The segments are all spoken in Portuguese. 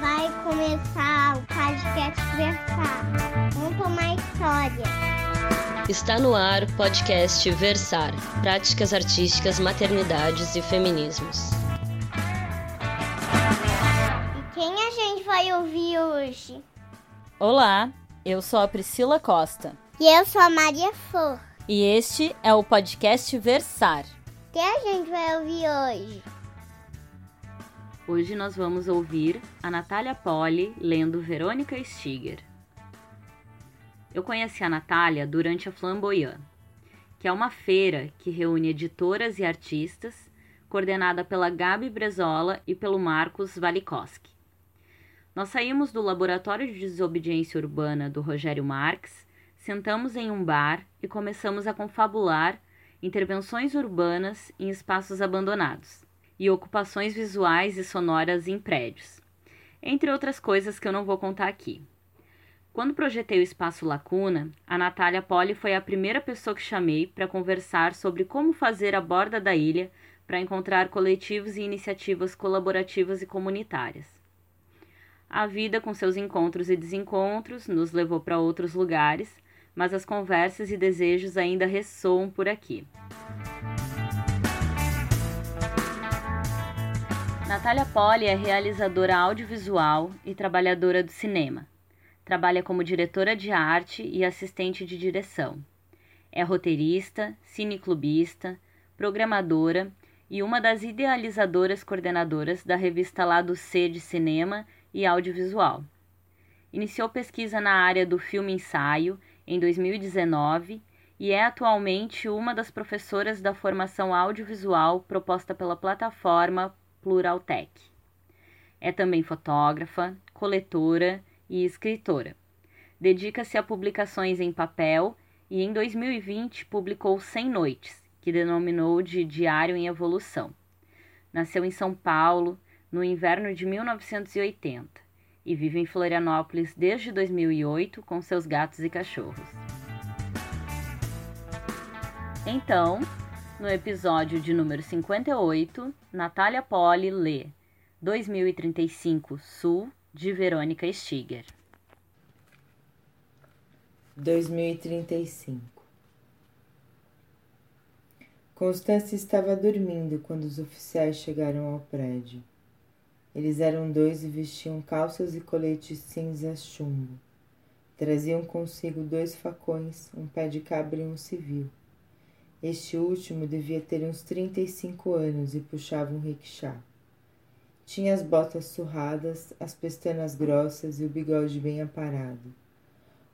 Vai começar o podcast Versar. Conta uma história. Está no ar o podcast Versar Práticas Artísticas, Maternidades e Feminismos. E quem a gente vai ouvir hoje? Olá, eu sou a Priscila Costa. E eu sou a Maria Flor. E este é o podcast Versar. Quem a gente vai ouvir hoje? Hoje nós vamos ouvir a Natália Poli lendo Verônica Stiger. Eu conheci a Natália durante a Flamboyant, que é uma feira que reúne editoras e artistas, coordenada pela Gabi Brezola e pelo Marcos Valikoski. Nós saímos do Laboratório de Desobediência Urbana do Rogério Marx, sentamos em um bar e começamos a confabular intervenções urbanas em espaços abandonados e ocupações visuais e sonoras em prédios, entre outras coisas que eu não vou contar aqui. Quando projetei o espaço Lacuna, a Natália Poli foi a primeira pessoa que chamei para conversar sobre como fazer a borda da ilha para encontrar coletivos e iniciativas colaborativas e comunitárias. A vida, com seus encontros e desencontros, nos levou para outros lugares, mas as conversas e desejos ainda ressoam por aqui. Natália Poli é realizadora audiovisual e trabalhadora do cinema. Trabalha como diretora de arte e assistente de direção. É roteirista, cineclubista, programadora e uma das idealizadoras coordenadoras da revista Lado C de Cinema e Audiovisual. Iniciou pesquisa na área do filme ensaio em 2019 e é atualmente uma das professoras da formação audiovisual proposta pela plataforma Pluraltech. É também fotógrafa, coletora e escritora. Dedica-se a publicações em papel e em 2020 publicou 100 Noites, que denominou de Diário em Evolução. Nasceu em São Paulo no inverno de 1980 e vive em Florianópolis desde 2008 com seus gatos e cachorros. Então, no episódio de número 58, Natália Poli lê 2035 Sul, de Verônica Stiger. 2035 Constância estava dormindo quando os oficiais chegaram ao prédio. Eles eram dois e vestiam calças e coletes cinzas chumbo. Traziam consigo dois facões, um pé de cabra e um civil. Este último devia ter uns trinta e cinco anos e puxava um rickshaw. Tinha as botas surradas, as pestanas grossas e o bigode bem aparado.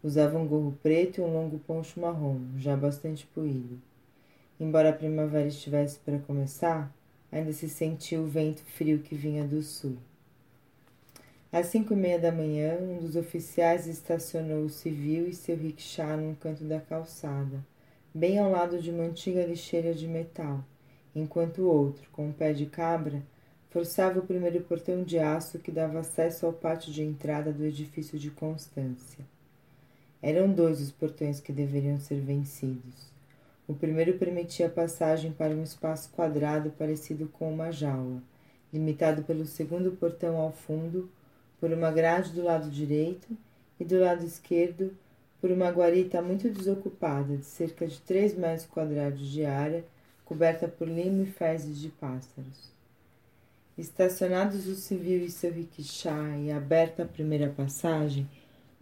Usava um gorro preto e um longo poncho marrom, já bastante poído. Embora a primavera estivesse para começar, ainda se sentia o vento frio que vinha do sul. Às cinco e meia da manhã, um dos oficiais estacionou o civil e seu rickshaw num canto da calçada bem ao lado de uma antiga lixeira de metal, enquanto o outro, com um pé de cabra, forçava o primeiro portão de aço que dava acesso ao pátio de entrada do edifício de Constância. Eram dois os portões que deveriam ser vencidos. O primeiro permitia passagem para um espaço quadrado parecido com uma jaula, limitado pelo segundo portão ao fundo, por uma grade do lado direito e do lado esquerdo por uma guarita muito desocupada, de cerca de três metros quadrados de área, coberta por limo e fezes de pássaros. Estacionados o civil e seu rickshaw e aberta a primeira passagem,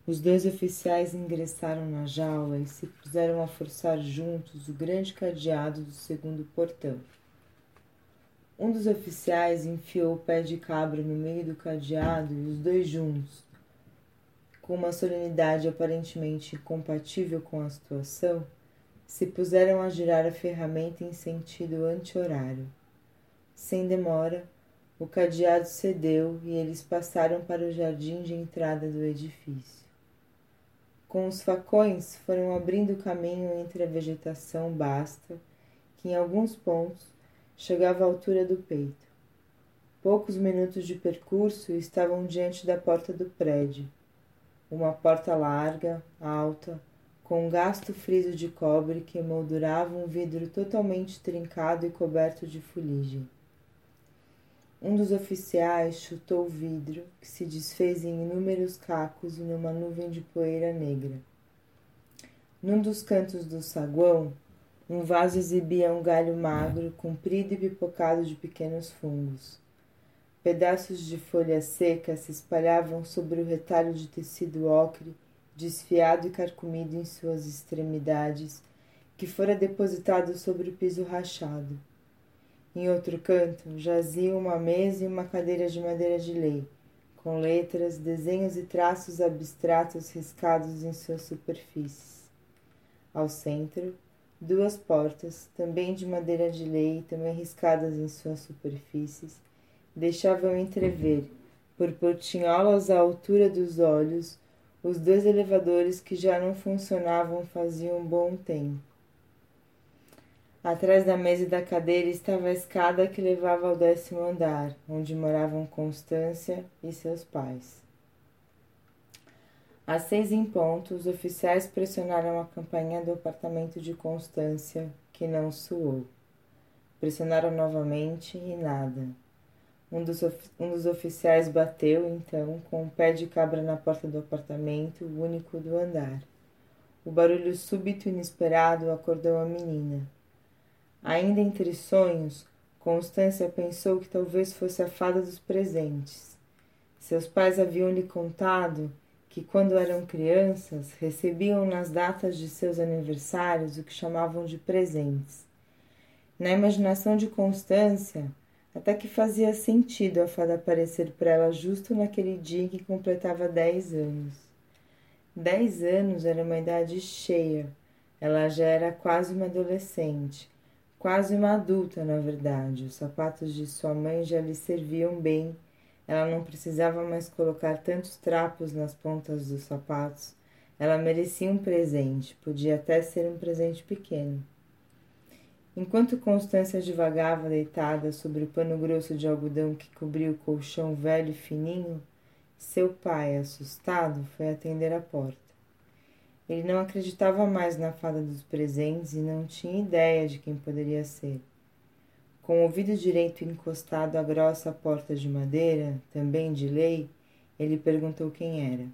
os dois oficiais ingressaram na jaula e se puseram a forçar juntos o grande cadeado do segundo portão. Um dos oficiais enfiou o pé de cabra no meio do cadeado e os dois juntos, com uma solenidade aparentemente incompatível com a situação, se puseram a girar a ferramenta em sentido anti-horário. Sem demora, o cadeado cedeu e eles passaram para o jardim de entrada do edifício. Com os facões foram abrindo caminho entre a vegetação basta, que em alguns pontos chegava à altura do peito. Poucos minutos de percurso estavam diante da porta do prédio uma porta larga, alta, com um gasto friso de cobre que emoldurava um vidro totalmente trincado e coberto de fuligem. um dos oficiais chutou o vidro, que se desfez em inúmeros cacos e numa nuvem de poeira negra. Num dos cantos do saguão, um vaso exibia um galho magro, comprido e pipocado de pequenos fungos. Pedaços de folha seca se espalhavam sobre o retalho de tecido ocre, desfiado e carcomido em suas extremidades, que fora depositado sobre o piso rachado. Em outro canto jazia uma mesa e uma cadeira de madeira de lei, com letras, desenhos e traços abstratos riscados em suas superfícies. Ao centro, duas portas, também de madeira de lei e também riscadas em suas superfícies, deixavam entrever, por portinholas à altura dos olhos, os dois elevadores que já não funcionavam fazia um bom tempo. Atrás da mesa e da cadeira estava a escada que levava ao décimo andar, onde moravam Constância e seus pais. Às seis em ponto, os oficiais pressionaram a campainha do apartamento de Constância, que não suou. Pressionaram novamente e nada. Um dos, um dos oficiais bateu, então, com um pé de cabra na porta do apartamento, o único do andar. O barulho súbito e inesperado acordou a menina. Ainda entre sonhos, Constância pensou que talvez fosse a fada dos presentes. Seus pais haviam lhe contado que, quando eram crianças, recebiam nas datas de seus aniversários o que chamavam de presentes. Na imaginação de Constância, até que fazia sentido a fada aparecer para ela justo naquele dia em que completava dez anos. Dez anos era uma idade cheia, ela já era quase uma adolescente, quase uma adulta, na verdade. Os sapatos de sua mãe já lhe serviam bem, ela não precisava mais colocar tantos trapos nas pontas dos sapatos. Ela merecia um presente, podia até ser um presente pequeno. Enquanto Constância divagava deitada sobre o pano grosso de algodão que cobria o colchão velho e fininho, seu pai, assustado, foi atender a porta. Ele não acreditava mais na fada dos presentes e não tinha ideia de quem poderia ser. Com o ouvido direito encostado à grossa porta de madeira, também de lei, ele perguntou quem era.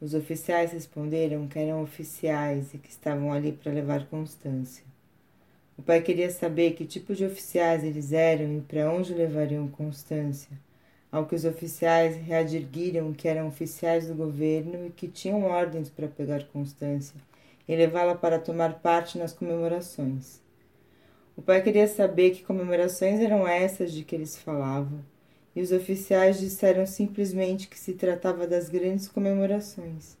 Os oficiais responderam que eram oficiais e que estavam ali para levar Constância. O pai queria saber que tipo de oficiais eles eram e para onde levariam Constância, ao que os oficiais readiguiram que eram oficiais do governo e que tinham ordens para pegar Constância e levá-la para tomar parte nas comemorações. O pai queria saber que comemorações eram essas de que eles falavam, e os oficiais disseram simplesmente que se tratava das grandes comemorações.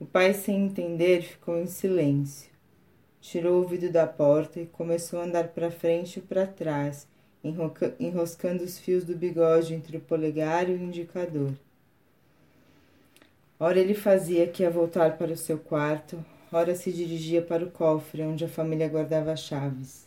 O pai, sem entender, ficou em silêncio. Tirou o vidro da porta e começou a andar para frente e para trás, enroscando os fios do bigode entre o polegar e o indicador. Ora ele fazia que ia voltar para o seu quarto, ora se dirigia para o cofre onde a família guardava chaves.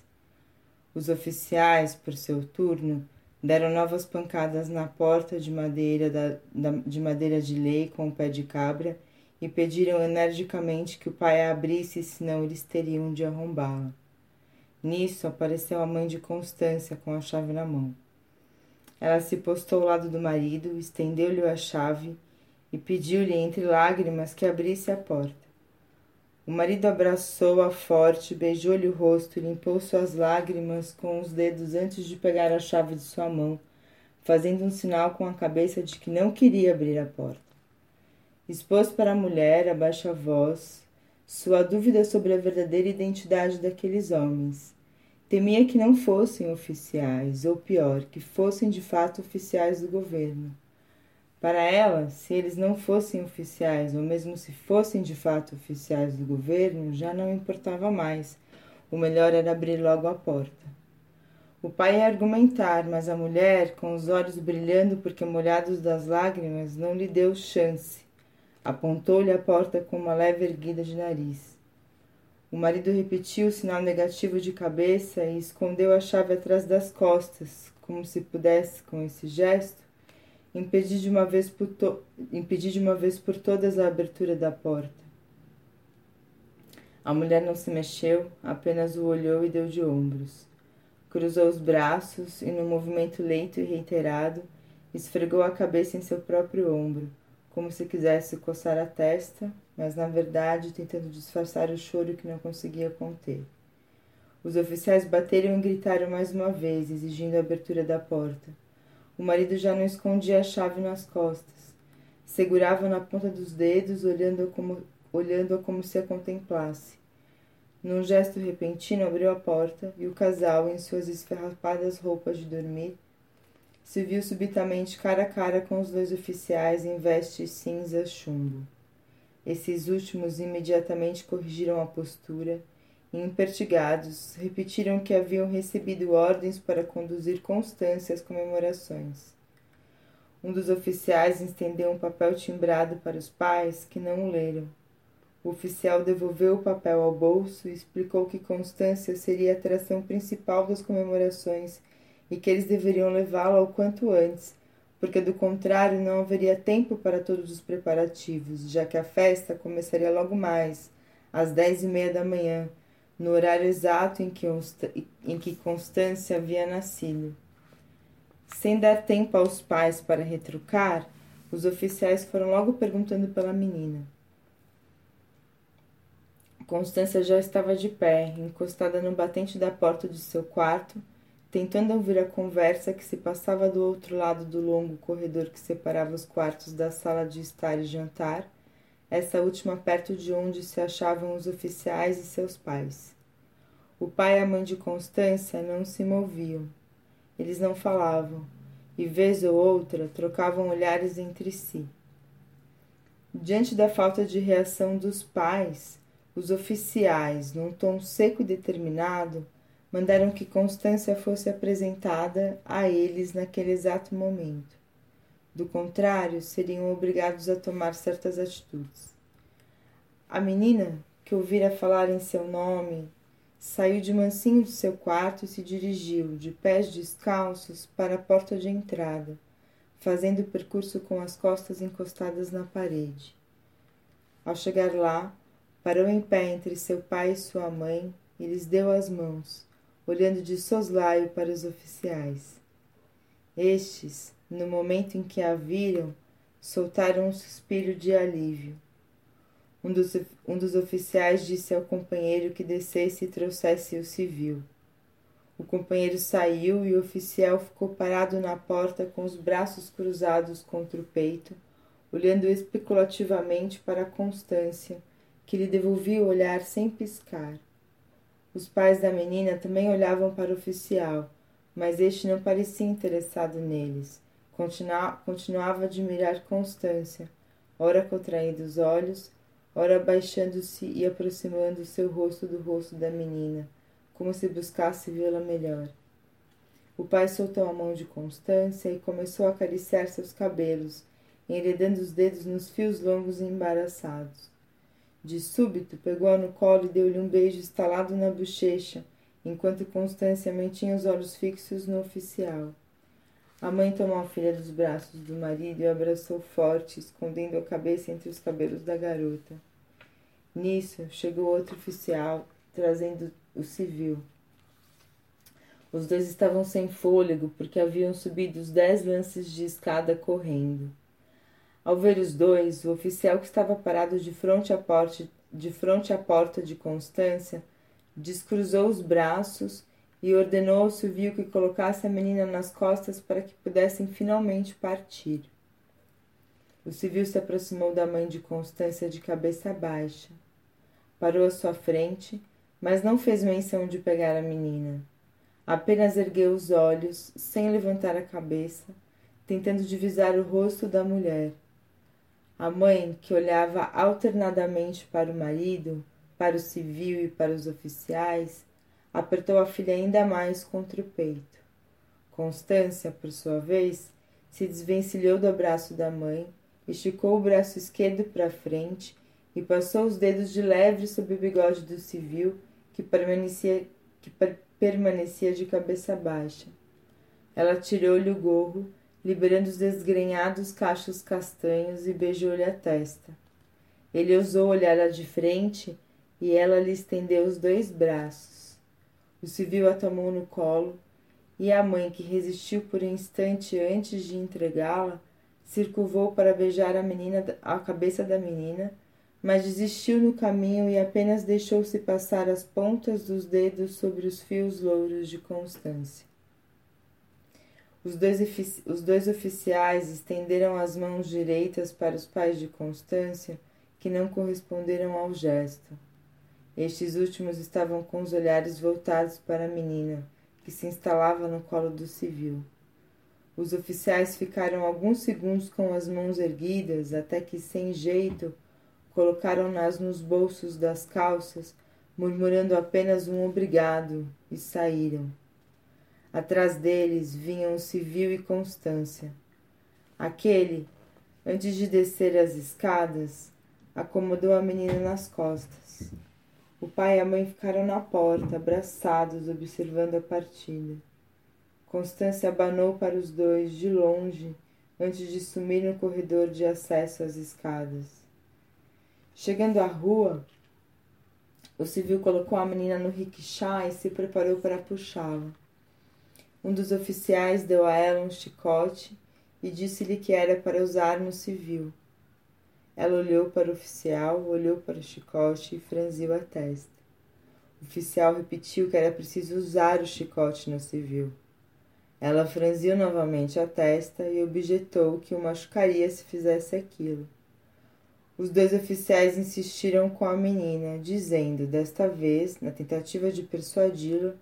Os oficiais, por seu turno, deram novas pancadas na porta de madeira, da, da, de madeira de lei com o pé de cabra e pediram energicamente que o pai a abrisse, senão eles teriam de arrombá-la. Nisso apareceu a mãe de Constância com a chave na mão. Ela se postou ao lado do marido, estendeu-lhe a chave e pediu-lhe entre lágrimas que abrisse a porta. O marido abraçou-a forte, beijou-lhe o rosto e limpou suas lágrimas com os dedos antes de pegar a chave de sua mão, fazendo um sinal com a cabeça de que não queria abrir a porta. Expôs para a mulher, a baixa voz, sua dúvida sobre a verdadeira identidade daqueles homens. Temia que não fossem oficiais, ou pior, que fossem de fato oficiais do governo. Para ela, se eles não fossem oficiais, ou mesmo se fossem de fato oficiais do governo, já não importava mais. O melhor era abrir logo a porta. O pai ia argumentar, mas a mulher, com os olhos brilhando porque molhados das lágrimas, não lhe deu chance. Apontou-lhe a porta com uma leve erguida de nariz. O marido repetiu o sinal negativo de cabeça e escondeu a chave atrás das costas, como se pudesse, com esse gesto, impedir de uma vez por, to... de uma vez por todas a abertura da porta. A mulher não se mexeu, apenas o olhou e deu de ombros. Cruzou os braços e, num movimento lento e reiterado, esfregou a cabeça em seu próprio ombro, como se quisesse coçar a testa, mas na verdade tentando disfarçar o choro que não conseguia conter. Os oficiais bateram e gritaram mais uma vez, exigindo a abertura da porta. O marido já não escondia a chave nas costas. Segurava na ponta dos dedos, olhando-a como, olhando como se a contemplasse. Num gesto repentino, abriu a porta e o casal, em suas esfarrapadas roupas de dormir, se viu subitamente cara a cara com os dois oficiais em vestes cinza chumbo. Esses últimos imediatamente corrigiram a postura e, impertigados, repetiram que haviam recebido ordens para conduzir Constância às comemorações. Um dos oficiais estendeu um papel timbrado para os pais, que não o leram. O oficial devolveu o papel ao bolso e explicou que Constância seria a atração principal das comemorações e que eles deveriam levá-la o quanto antes, porque do contrário não haveria tempo para todos os preparativos, já que a festa começaria logo mais, às dez e meia da manhã, no horário exato em que, em que Constância havia nascido. Sem dar tempo aos pais para retrucar, os oficiais foram logo perguntando pela menina. Constância já estava de pé, encostada no batente da porta de seu quarto, tentando ouvir a conversa que se passava do outro lado do longo corredor que separava os quartos da sala de estar e jantar essa última perto de onde se achavam os oficiais e seus pais. O pai e a mãe de Constância não se moviam. Eles não falavam, e vez ou outra trocavam olhares entre si. Diante da falta de reação dos pais, os oficiais, num tom seco e determinado, mandaram que Constância fosse apresentada a eles naquele exato momento. Do contrário, seriam obrigados a tomar certas atitudes. A menina, que ouvira falar em seu nome, saiu de mansinho de seu quarto e se dirigiu, de pés descalços, para a porta de entrada, fazendo o percurso com as costas encostadas na parede. Ao chegar lá, parou em pé entre seu pai e sua mãe e lhes deu as mãos, olhando de soslaio para os oficiais. Estes, no momento em que a viram, soltaram um suspiro de alívio. Um dos, um dos oficiais disse ao companheiro que descesse e trouxesse o civil. O companheiro saiu e o oficial ficou parado na porta com os braços cruzados contra o peito, olhando especulativamente para Constância, que lhe devolvia o olhar sem piscar. Os pais da menina também olhavam para o oficial, mas este não parecia interessado neles continuava a admirar Constância, ora contraindo os olhos, ora baixando-se e aproximando o seu rosto do rosto da menina, como se buscasse vê-la melhor. O pai soltou a mão de Constância e começou a acariciar seus cabelos, enredando os dedos nos fios longos e embaraçados. De súbito, pegou-a no colo e deu-lhe um beijo estalado na bochecha, enquanto Constância mantinha os olhos fixos no oficial. A mãe tomou a filha dos braços do marido e a abraçou forte, escondendo a cabeça entre os cabelos da garota. Nisso, chegou outro oficial, trazendo o civil. Os dois estavam sem fôlego porque haviam subido os dez lances de escada correndo. Ao ver os dois, o oficial que estava parado de frente à porta de, frente à porta de Constância descruzou os braços e ordenou ao Silvio que colocasse a menina nas costas para que pudessem finalmente partir. O civil se aproximou da mãe de Constância de cabeça baixa. Parou à sua frente, mas não fez menção de pegar a menina. Apenas ergueu os olhos, sem levantar a cabeça, tentando divisar o rosto da mulher. A mãe, que olhava alternadamente para o marido, para o civil e para os oficiais, apertou a filha ainda mais contra o peito. Constância, por sua vez, se desvencilhou do abraço da mãe, esticou o braço esquerdo para frente e passou os dedos de leve sobre o bigode do civil, que permanecia, que per permanecia de cabeça baixa. Ela tirou-lhe o gorro, liberando os desgrenhados cachos castanhos e beijou-lhe a testa. Ele ousou olhar-a de frente e ela lhe estendeu os dois braços. O civil a tomou no colo e a mãe, que resistiu por um instante antes de entregá-la, circulou para beijar a menina a cabeça da menina, mas desistiu no caminho e apenas deixou-se passar as pontas dos dedos sobre os fios louros de Constância. Os dois, os dois oficiais estenderam as mãos direitas para os pais de Constância, que não corresponderam ao gesto. Estes últimos estavam com os olhares voltados para a menina, que se instalava no colo do civil. Os oficiais ficaram alguns segundos com as mãos erguidas, até que, sem jeito, colocaram-nas nos bolsos das calças, murmurando apenas um obrigado, e saíram. Atrás deles vinham civil e Constância. Aquele, antes de descer as escadas, acomodou a menina nas costas. O pai e a mãe ficaram na porta, abraçados, observando a partida. Constância abanou para os dois, de longe, antes de sumir no corredor de acesso às escadas. Chegando à rua, o civil colocou a menina no rickshaw e se preparou para puxá-la. Um dos oficiais deu a ela um chicote e disse-lhe que era para usar no civil. Ela olhou para o oficial, olhou para o chicote e franziu a testa. O oficial repetiu que era preciso usar o chicote no civil. Ela franziu novamente a testa e objetou que o machucaria se fizesse aquilo. Os dois oficiais insistiram com a menina, dizendo, desta vez, na tentativa de persuadi-la,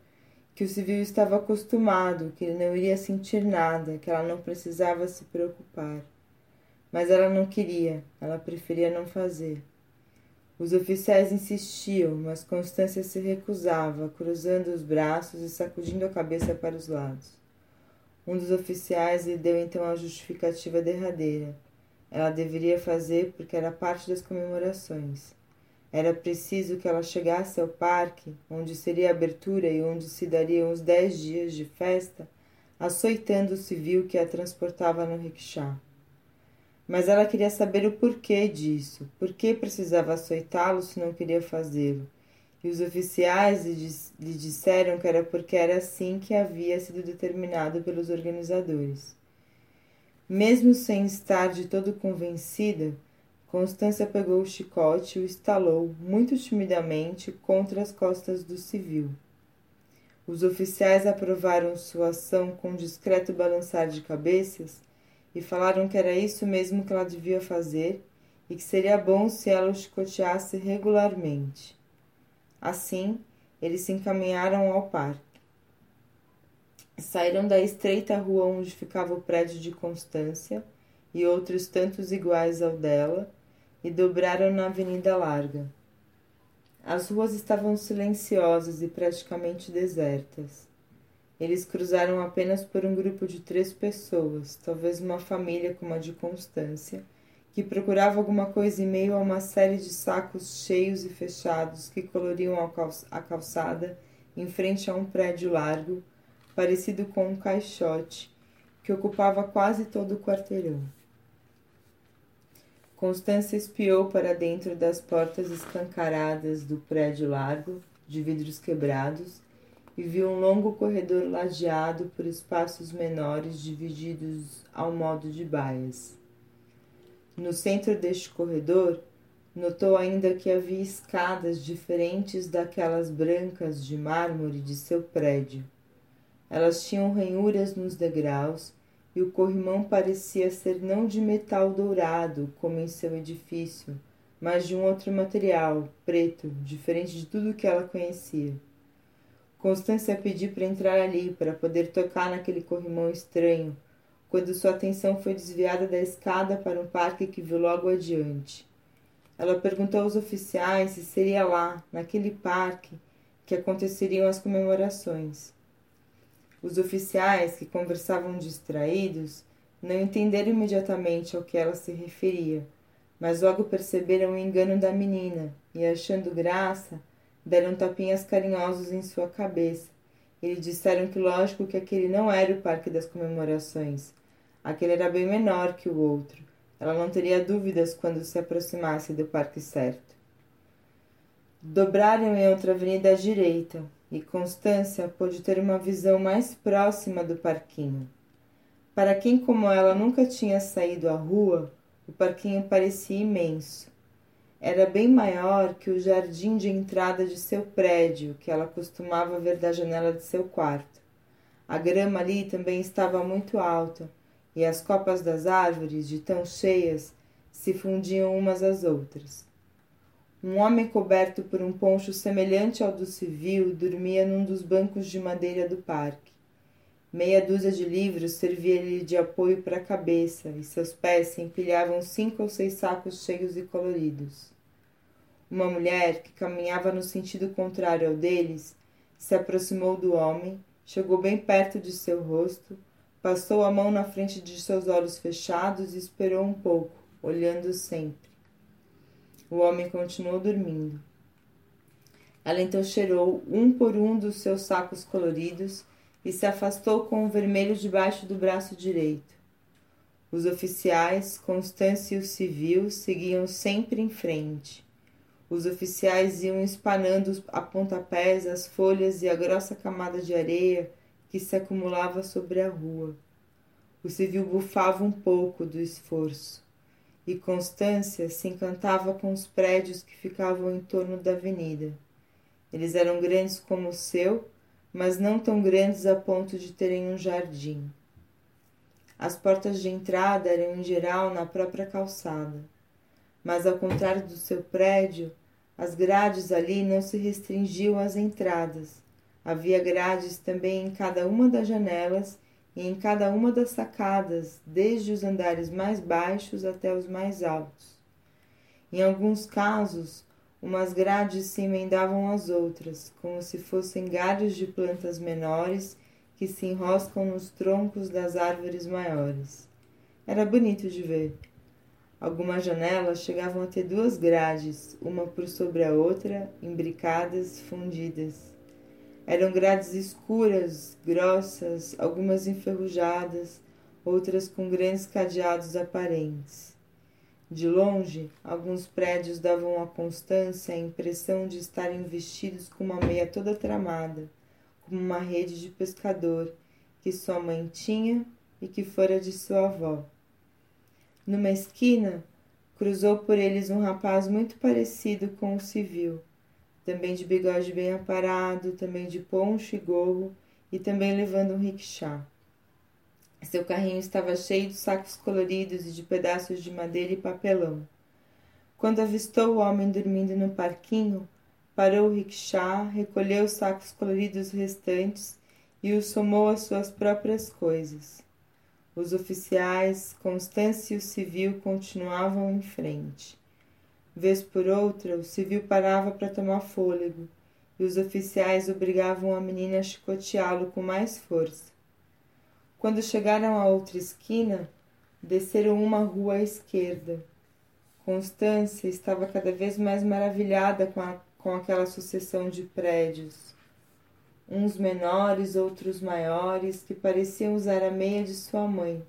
que o civil estava acostumado, que ele não iria sentir nada, que ela não precisava se preocupar. Mas ela não queria, ela preferia não fazer. Os oficiais insistiam, mas Constância se recusava, cruzando os braços e sacudindo a cabeça para os lados. Um dos oficiais lhe deu então a justificativa derradeira. Ela deveria fazer porque era parte das comemorações. Era preciso que ela chegasse ao parque, onde seria a abertura e onde se dariam os dez dias de festa, açoitando o civil que a transportava no rickshaw mas ela queria saber o porquê disso, por que precisava açoitá-lo se não queria fazê-lo. E os oficiais lhe disseram que era porque era assim que havia sido determinado pelos organizadores. Mesmo sem estar de todo convencida, Constância pegou o chicote e o estalou, muito timidamente, contra as costas do civil. Os oficiais aprovaram sua ação com um discreto balançar de cabeças e falaram que era isso mesmo que ela devia fazer e que seria bom se ela o chicoteasse regularmente. Assim, eles se encaminharam ao parque. Saíram da estreita rua onde ficava o prédio de Constância e outros tantos iguais ao dela e dobraram na Avenida Larga. As ruas estavam silenciosas e praticamente desertas. Eles cruzaram apenas por um grupo de três pessoas, talvez uma família como a de Constância, que procurava alguma coisa em meio a uma série de sacos cheios e fechados que coloriam a calçada em frente a um prédio largo, parecido com um caixote, que ocupava quase todo o quarteirão. Constância espiou para dentro das portas escancaradas do prédio largo, de vidros quebrados, e viu um longo corredor ladeado por espaços menores divididos ao modo de baias. No centro deste corredor, notou ainda que havia escadas diferentes daquelas brancas de mármore de seu prédio. Elas tinham ranhuras nos degraus e o corrimão parecia ser não de metal dourado, como em seu edifício, mas de um outro material, preto, diferente de tudo que ela conhecia. Constância pediu para entrar ali, para poder tocar naquele corrimão estranho, quando sua atenção foi desviada da escada para um parque que viu logo adiante. Ela perguntou aos oficiais se seria lá, naquele parque, que aconteceriam as comemorações. Os oficiais, que conversavam distraídos, não entenderam imediatamente ao que ela se referia, mas logo perceberam o engano da menina e, achando graça, deram tapinhas carinhosos em sua cabeça. E lhe disseram que lógico que aquele não era o parque das comemorações. Aquele era bem menor que o outro. Ela não teria dúvidas quando se aproximasse do parque certo. Dobraram em outra avenida à direita. E Constância pôde ter uma visão mais próxima do parquinho. Para quem como ela nunca tinha saído à rua, o parquinho parecia imenso. Era bem maior que o jardim de entrada de seu prédio, que ela costumava ver da janela de seu quarto. A grama ali também estava muito alta, e as copas das árvores, de tão cheias, se fundiam umas às outras. Um homem coberto por um poncho semelhante ao do civil dormia num dos bancos de madeira do parque. Meia dúzia de livros servia-lhe de apoio para a cabeça e seus pés se empilhavam cinco ou seis sacos cheios e coloridos. Uma mulher, que caminhava no sentido contrário ao deles, se aproximou do homem, chegou bem perto de seu rosto, passou a mão na frente de seus olhos fechados e esperou um pouco, olhando sempre. O homem continuou dormindo. Ela então cheirou um por um dos seus sacos coloridos e se afastou com o vermelho debaixo do braço direito. Os oficiais, Constância e o civil, seguiam sempre em frente. Os oficiais iam espanando a pontapés as folhas e a grossa camada de areia que se acumulava sobre a rua. O civil bufava um pouco do esforço e Constância se encantava com os prédios que ficavam em torno da avenida. Eles eram grandes como o seu, mas não tão grandes a ponto de terem um jardim. As portas de entrada eram em geral na própria calçada, mas ao contrário do seu prédio, as grades ali não se restringiam às entradas. Havia grades também em cada uma das janelas e em cada uma das sacadas, desde os andares mais baixos até os mais altos. Em alguns casos, umas grades se emendavam às outras, como se fossem galhos de plantas menores que se enroscam nos troncos das árvores maiores. Era bonito de ver. Algumas janelas chegavam a ter duas grades, uma por sobre a outra, imbricadas, fundidas. Eram grades escuras, grossas, algumas enferrujadas, outras com grandes cadeados aparentes. De longe, alguns prédios davam à Constância a impressão de estarem vestidos com uma meia toda tramada, como uma rede de pescador que sua mãe tinha e que fora de sua avó. Numa esquina, cruzou por eles um rapaz muito parecido com o civil, também de bigode bem aparado, também de poncho e gorro e também levando um rickshaw. Seu carrinho estava cheio de sacos coloridos e de pedaços de madeira e papelão. Quando avistou o homem dormindo no parquinho, parou o rickshaw, recolheu os sacos coloridos restantes e os somou às suas próprias coisas. Os oficiais, Constância e o civil continuavam em frente. Vez por outra, o civil parava para tomar fôlego e os oficiais obrigavam a menina a chicoteá-lo com mais força. Quando chegaram à outra esquina, desceram uma rua à esquerda. Constância estava cada vez mais maravilhada com, a, com aquela sucessão de prédios, uns menores, outros maiores, que pareciam usar a meia de sua mãe.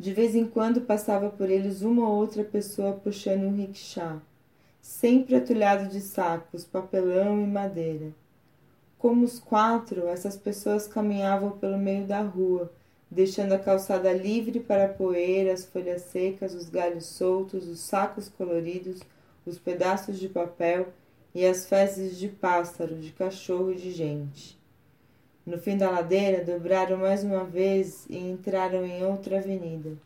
De vez em quando passava por eles uma ou outra pessoa puxando um rickshaw, sempre atulhado de sacos, papelão e madeira. Como os quatro, essas pessoas caminhavam pelo meio da rua, deixando a calçada livre para a poeira, as folhas secas, os galhos soltos, os sacos coloridos, os pedaços de papel e as fezes de pássaro, de cachorro e de gente. No fim da ladeira, dobraram mais uma vez e entraram em outra avenida.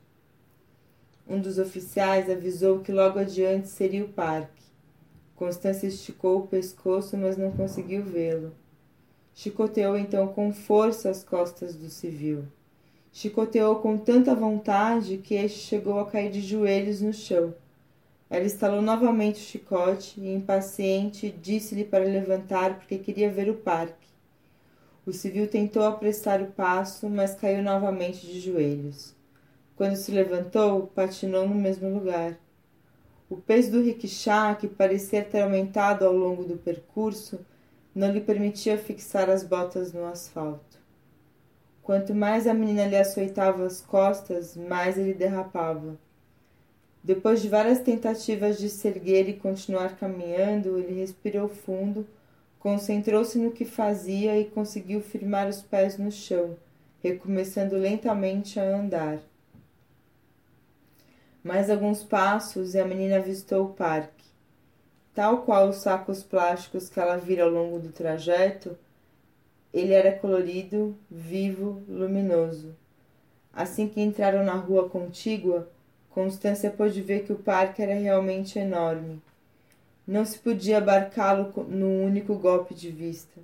Um dos oficiais avisou que logo adiante seria o parque. Constância esticou o pescoço, mas não conseguiu vê-lo. Chicoteou então com força as costas do civil. Chicoteou com tanta vontade que este chegou a cair de joelhos no chão. Ela estalou novamente o chicote e, impaciente, disse-lhe para levantar porque queria ver o parque. O civil tentou apressar o passo, mas caiu novamente de joelhos. Quando se levantou, patinou no mesmo lugar. O peso do rickshaw, que parecia ter aumentado ao longo do percurso, não lhe permitia fixar as botas no asfalto. Quanto mais a menina lhe açoitava as costas, mais ele derrapava. Depois de várias tentativas de se erguer e continuar caminhando, ele respirou fundo Concentrou-se no que fazia e conseguiu firmar os pés no chão, recomeçando lentamente a andar. Mais alguns passos e a menina avistou o parque. Tal qual os sacos plásticos que ela vira ao longo do trajeto, ele era colorido, vivo, luminoso. Assim que entraram na rua contígua, Constância pôde ver que o parque era realmente enorme. Não se podia abarcá-lo num único golpe de vista.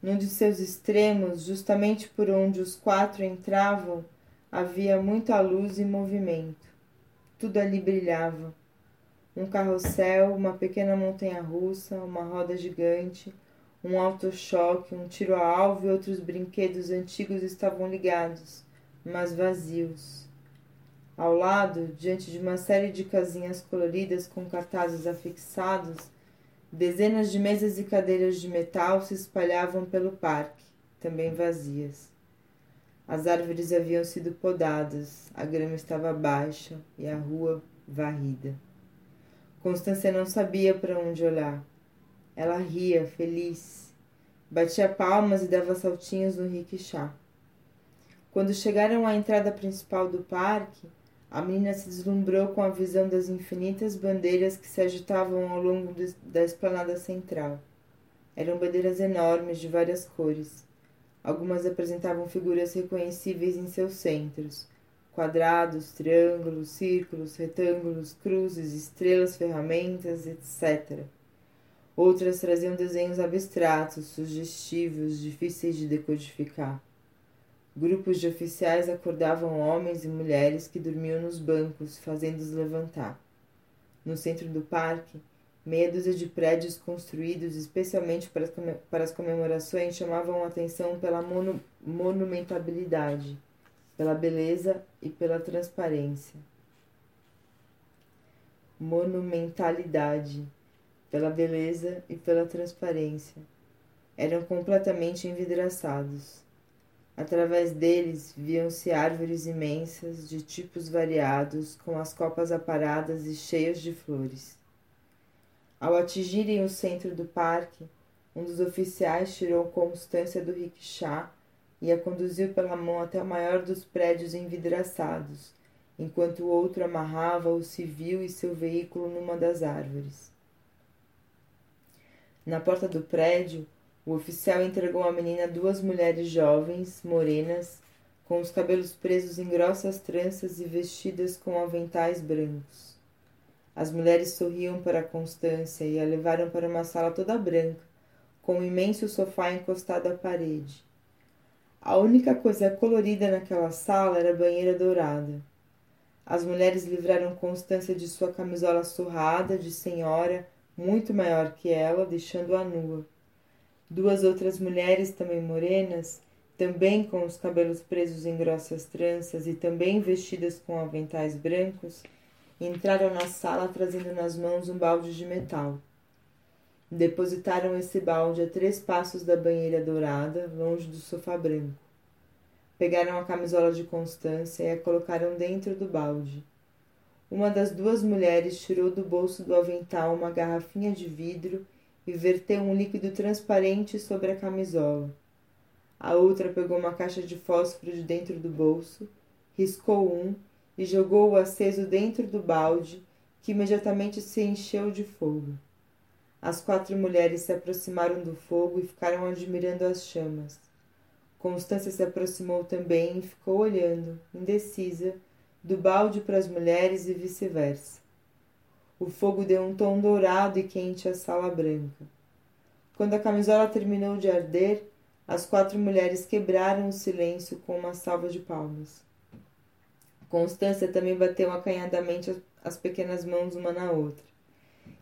Num de seus extremos, justamente por onde os quatro entravam, havia muita luz e movimento. Tudo ali brilhava. Um carrossel, uma pequena montanha-russa, uma roda gigante, um auto-choque, um tiro a alvo e outros brinquedos antigos estavam ligados, mas vazios. Ao lado, diante de uma série de casinhas coloridas com cartazes afixados, dezenas de mesas e cadeiras de metal se espalhavam pelo parque, também vazias. As árvores haviam sido podadas, a grama estava baixa e a rua varrida. Constância não sabia para onde olhar. Ela ria, feliz. Batia palmas e dava saltinhos no rickshaw. Quando chegaram à entrada principal do parque, a menina se deslumbrou com a visão das infinitas bandeiras que se agitavam ao longo da esplanada central. Eram bandeiras enormes de várias cores. Algumas apresentavam figuras reconhecíveis em seus centros: quadrados, triângulos, círculos, retângulos, cruzes, estrelas, ferramentas, etc. Outras traziam desenhos abstratos, sugestivos, difíceis de decodificar. Grupos de oficiais acordavam homens e mulheres que dormiam nos bancos, fazendo-os levantar. No centro do parque, meia dúzia de prédios construídos especialmente para as comemorações chamavam a atenção pela monu monumentabilidade, pela beleza e pela transparência. Monumentalidade, pela beleza e pela transparência. Eram completamente envidraçados. Através deles viam-se árvores imensas, de tipos variados, com as copas aparadas e cheias de flores. Ao atingirem o centro do parque, um dos oficiais tirou Constância do rickshaw e a conduziu pela mão até o maior dos prédios envidraçados, enquanto o outro amarrava o civil e seu veículo numa das árvores. Na porta do prédio, o oficial entregou à menina duas mulheres jovens, morenas, com os cabelos presos em grossas tranças e vestidas com aventais brancos. As mulheres sorriam para Constância e a levaram para uma sala toda branca, com um imenso sofá encostado à parede. A única coisa colorida naquela sala era a banheira dourada. As mulheres livraram Constância de sua camisola surrada de senhora, muito maior que ela, deixando-a nua. Duas outras mulheres, também morenas, também com os cabelos presos em grossas tranças e também vestidas com aventais brancos, entraram na sala trazendo nas mãos um balde de metal. Depositaram esse balde a três passos da banheira dourada, longe do sofá branco. Pegaram a camisola de Constância e a colocaram dentro do balde. Uma das duas mulheres tirou do bolso do avental uma garrafinha de vidro e verteu um líquido transparente sobre a camisola. A outra pegou uma caixa de fósforo de dentro do bolso, riscou um e jogou-o aceso dentro do balde, que imediatamente se encheu de fogo. As quatro mulheres se aproximaram do fogo e ficaram admirando as chamas. Constância se aproximou também e ficou olhando, indecisa, do balde para as mulheres e vice-versa. O fogo deu um tom dourado e quente à sala branca. Quando a camisola terminou de arder, as quatro mulheres quebraram o silêncio com uma salva de palmas. Constância também bateu acanhadamente as pequenas mãos uma na outra.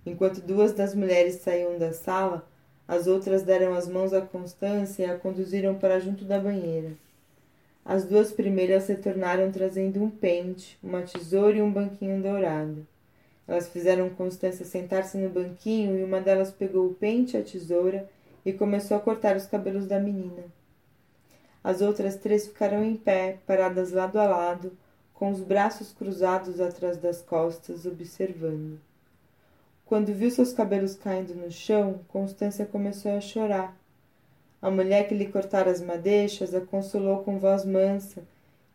Enquanto duas das mulheres saíam da sala, as outras deram as mãos a Constância e a conduziram para junto da banheira. As duas primeiras retornaram trazendo um pente, uma tesoura e um banquinho dourado. Elas fizeram Constância sentar-se no banquinho e uma delas pegou o pente e a tesoura e começou a cortar os cabelos da menina. As outras três ficaram em pé, paradas lado a lado, com os braços cruzados atrás das costas, observando. quando viu seus cabelos caindo no chão, Constância começou a chorar. A mulher que lhe cortara as madeixas a consolou com voz mansa,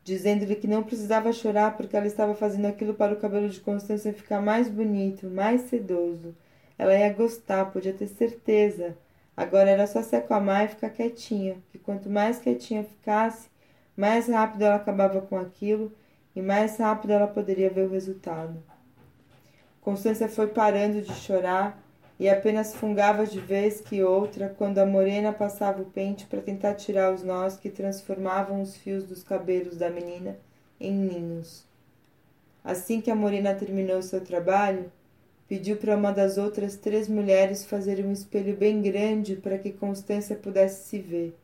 dizendo-lhe que não precisava chorar porque ela estava fazendo aquilo para o cabelo de Constância ficar mais bonito, mais sedoso. Ela ia gostar, podia ter certeza. Agora era só se acalmar e ficar quietinha, que quanto mais quietinha ficasse, mais rápido ela acabava com aquilo e mais rápido ela poderia ver o resultado. Constância foi parando de chorar e apenas fungava de vez que outra quando a morena passava o pente para tentar tirar os nós que transformavam os fios dos cabelos da menina em ninhos. Assim que a morena terminou seu trabalho, pediu para uma das outras três mulheres fazer um espelho bem grande para que Constância pudesse se ver.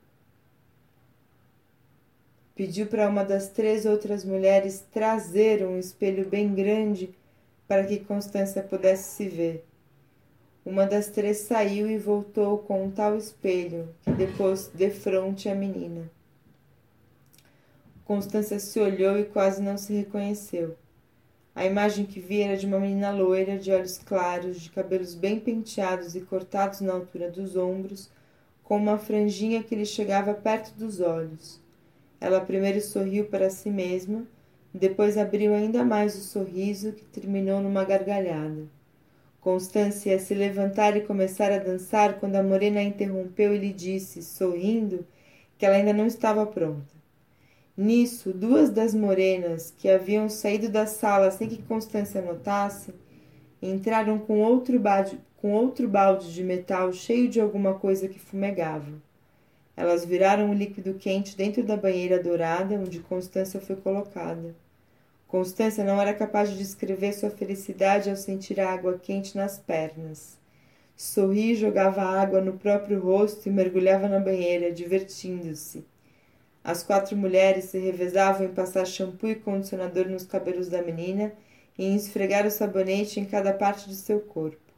Pediu para uma das três outras mulheres trazer um espelho bem grande para que Constância pudesse se ver. Uma das três saiu e voltou com um tal espelho que depois defronte a menina. Constância se olhou e quase não se reconheceu. A imagem que via era de uma menina loira, de olhos claros, de cabelos bem penteados e cortados na altura dos ombros, com uma franjinha que lhe chegava perto dos olhos. Ela primeiro sorriu para si mesma, depois abriu ainda mais o sorriso, que terminou numa gargalhada. Constância ia se levantar e começar a dançar quando a morena a interrompeu e lhe disse, sorrindo, que ela ainda não estava pronta. Nisso, duas das morenas, que haviam saído da sala sem que Constância notasse, entraram com outro, balde, com outro balde de metal cheio de alguma coisa que fumegava. Elas viraram o líquido quente dentro da banheira dourada onde Constância foi colocada. Constância não era capaz de descrever sua felicidade ao sentir a água quente nas pernas. Sorria e jogava água no próprio rosto e mergulhava na banheira, divertindo-se. As quatro mulheres se revezavam em passar shampoo e condicionador nos cabelos da menina e em esfregar o sabonete em cada parte de seu corpo.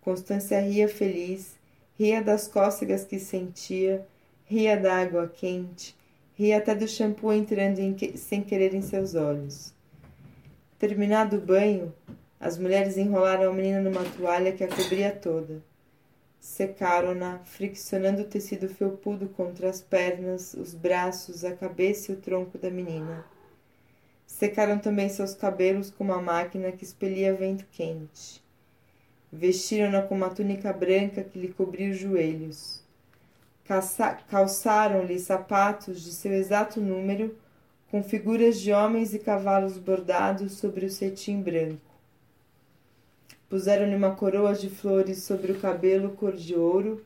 Constância ria feliz, ria das cócegas que sentia, ria da água quente, Ria até do shampoo entrando em, sem querer em seus olhos. Terminado o banho, as mulheres enrolaram a menina numa toalha que a cobria toda. Secaram-na, friccionando o tecido felpudo contra as pernas, os braços, a cabeça e o tronco da menina. Secaram também seus cabelos com uma máquina que expelia vento quente. Vestiram-na com uma túnica branca que lhe cobria os joelhos calçaram-lhe sapatos de seu exato número, com figuras de homens e cavalos bordados sobre o cetim branco. Puseram-lhe uma coroa de flores sobre o cabelo cor de ouro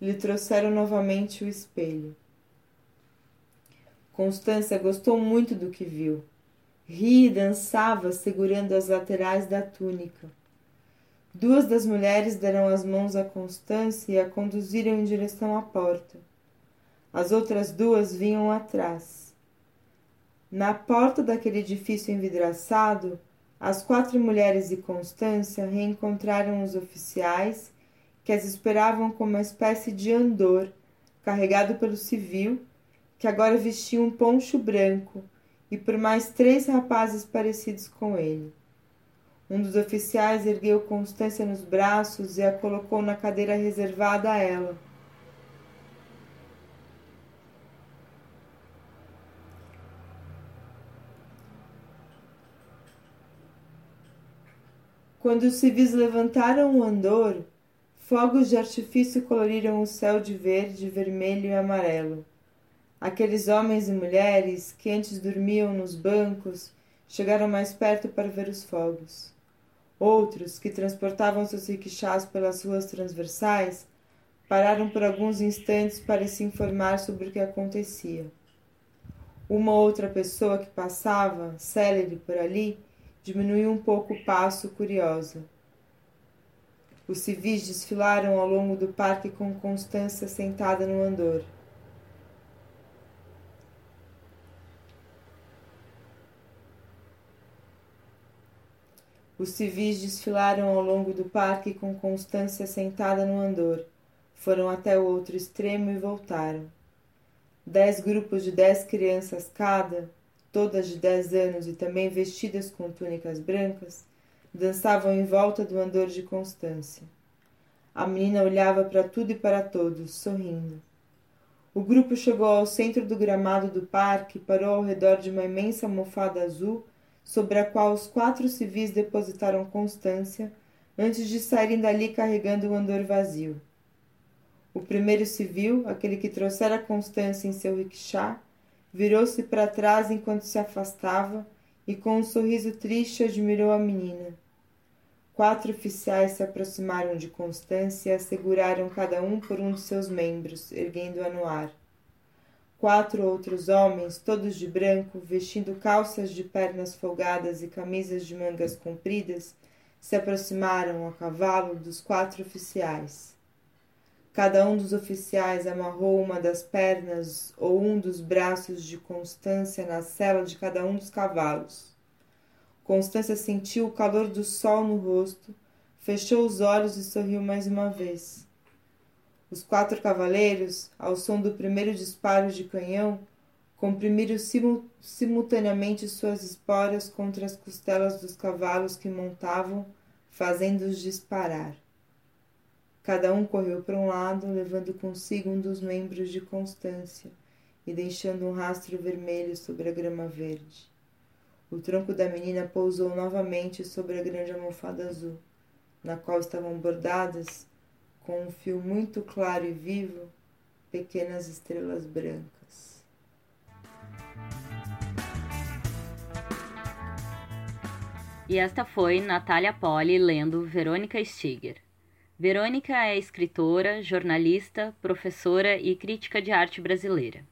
e lhe trouxeram novamente o espelho. Constância gostou muito do que viu. Ria e dançava segurando as laterais da túnica. Duas das mulheres deram as mãos a Constância e a conduziram em direção à porta. As outras duas vinham atrás. Na porta daquele edifício envidraçado, as quatro mulheres e Constância reencontraram os oficiais que as esperavam com uma espécie de andor carregado pelo civil, que agora vestia um poncho branco, e por mais três rapazes parecidos com ele. Um dos oficiais ergueu Constância nos braços e a colocou na cadeira reservada a ela. Quando os civis levantaram o andor, fogos de artifício coloriram o céu de verde, vermelho e amarelo. Aqueles homens e mulheres que antes dormiam nos bancos chegaram mais perto para ver os fogos. Outros, que transportavam seus riquixás pelas ruas transversais, pararam por alguns instantes para se informar sobre o que acontecia. Uma outra pessoa que passava, célere por ali, diminuiu um pouco o passo, curiosa. Os civis desfilaram ao longo do parque com Constância sentada no andor. Os civis desfilaram ao longo do parque com Constância sentada no andor. Foram até o outro extremo e voltaram. Dez grupos de dez crianças cada, todas de dez anos e também vestidas com túnicas brancas, dançavam em volta do andor de Constância. A menina olhava para tudo e para todos, sorrindo. O grupo chegou ao centro do gramado do parque e parou ao redor de uma imensa almofada azul sobre a qual os quatro civis depositaram Constância antes de saírem dali carregando o andor vazio. O primeiro civil, aquele que trouxera Constância em seu rickshaw, virou-se para trás enquanto se afastava e com um sorriso triste admirou a menina. Quatro oficiais se aproximaram de Constância e a seguraram cada um por um de seus membros, erguendo-a no ar. Quatro outros homens, todos de branco, vestindo calças de pernas folgadas e camisas de mangas compridas, se aproximaram a cavalo dos quatro oficiais. Cada um dos oficiais amarrou uma das pernas ou um dos braços de Constância na sela de cada um dos cavalos. Constância sentiu o calor do sol no rosto, fechou os olhos e sorriu mais uma vez. Os quatro cavaleiros, ao som do primeiro disparo de canhão, comprimiram simultaneamente suas esporas contra as costelas dos cavalos que montavam, fazendo-os disparar. Cada um correu para um lado, levando consigo um dos membros de Constância e deixando um rastro vermelho sobre a grama verde. O tronco da menina pousou novamente sobre a grande almofada azul, na qual estavam bordadas, com um fio muito claro e vivo, pequenas estrelas brancas. E esta foi Natália Poli lendo Verônica Stiger. Verônica é escritora, jornalista, professora e crítica de arte brasileira.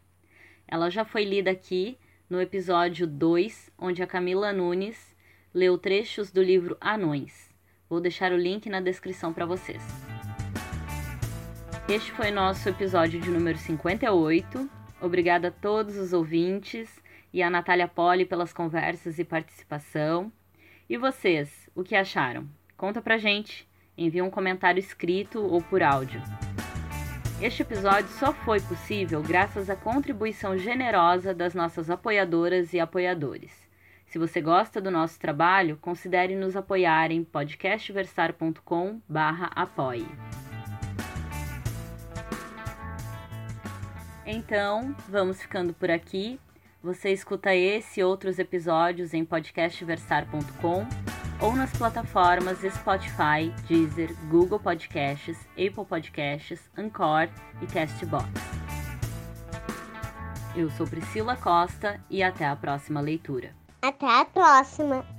Ela já foi lida aqui no episódio 2, onde a Camila Nunes leu trechos do livro Anões. Vou deixar o link na descrição para vocês. Este foi nosso episódio de número 58. Obrigada a todos os ouvintes e a Natália Poli pelas conversas e participação. E vocês, o que acharam? Conta pra gente. Envie um comentário escrito ou por áudio. Este episódio só foi possível graças à contribuição generosa das nossas apoiadoras e apoiadores. Se você gosta do nosso trabalho, considere nos apoiar em podcastversar.com/apoie. Então, vamos ficando por aqui. Você escuta esse e outros episódios em podcastversar.com ou nas plataformas Spotify, Deezer, Google Podcasts, Apple Podcasts, Anchor e Castbox. Eu sou Priscila Costa e até a próxima leitura. Até a próxima!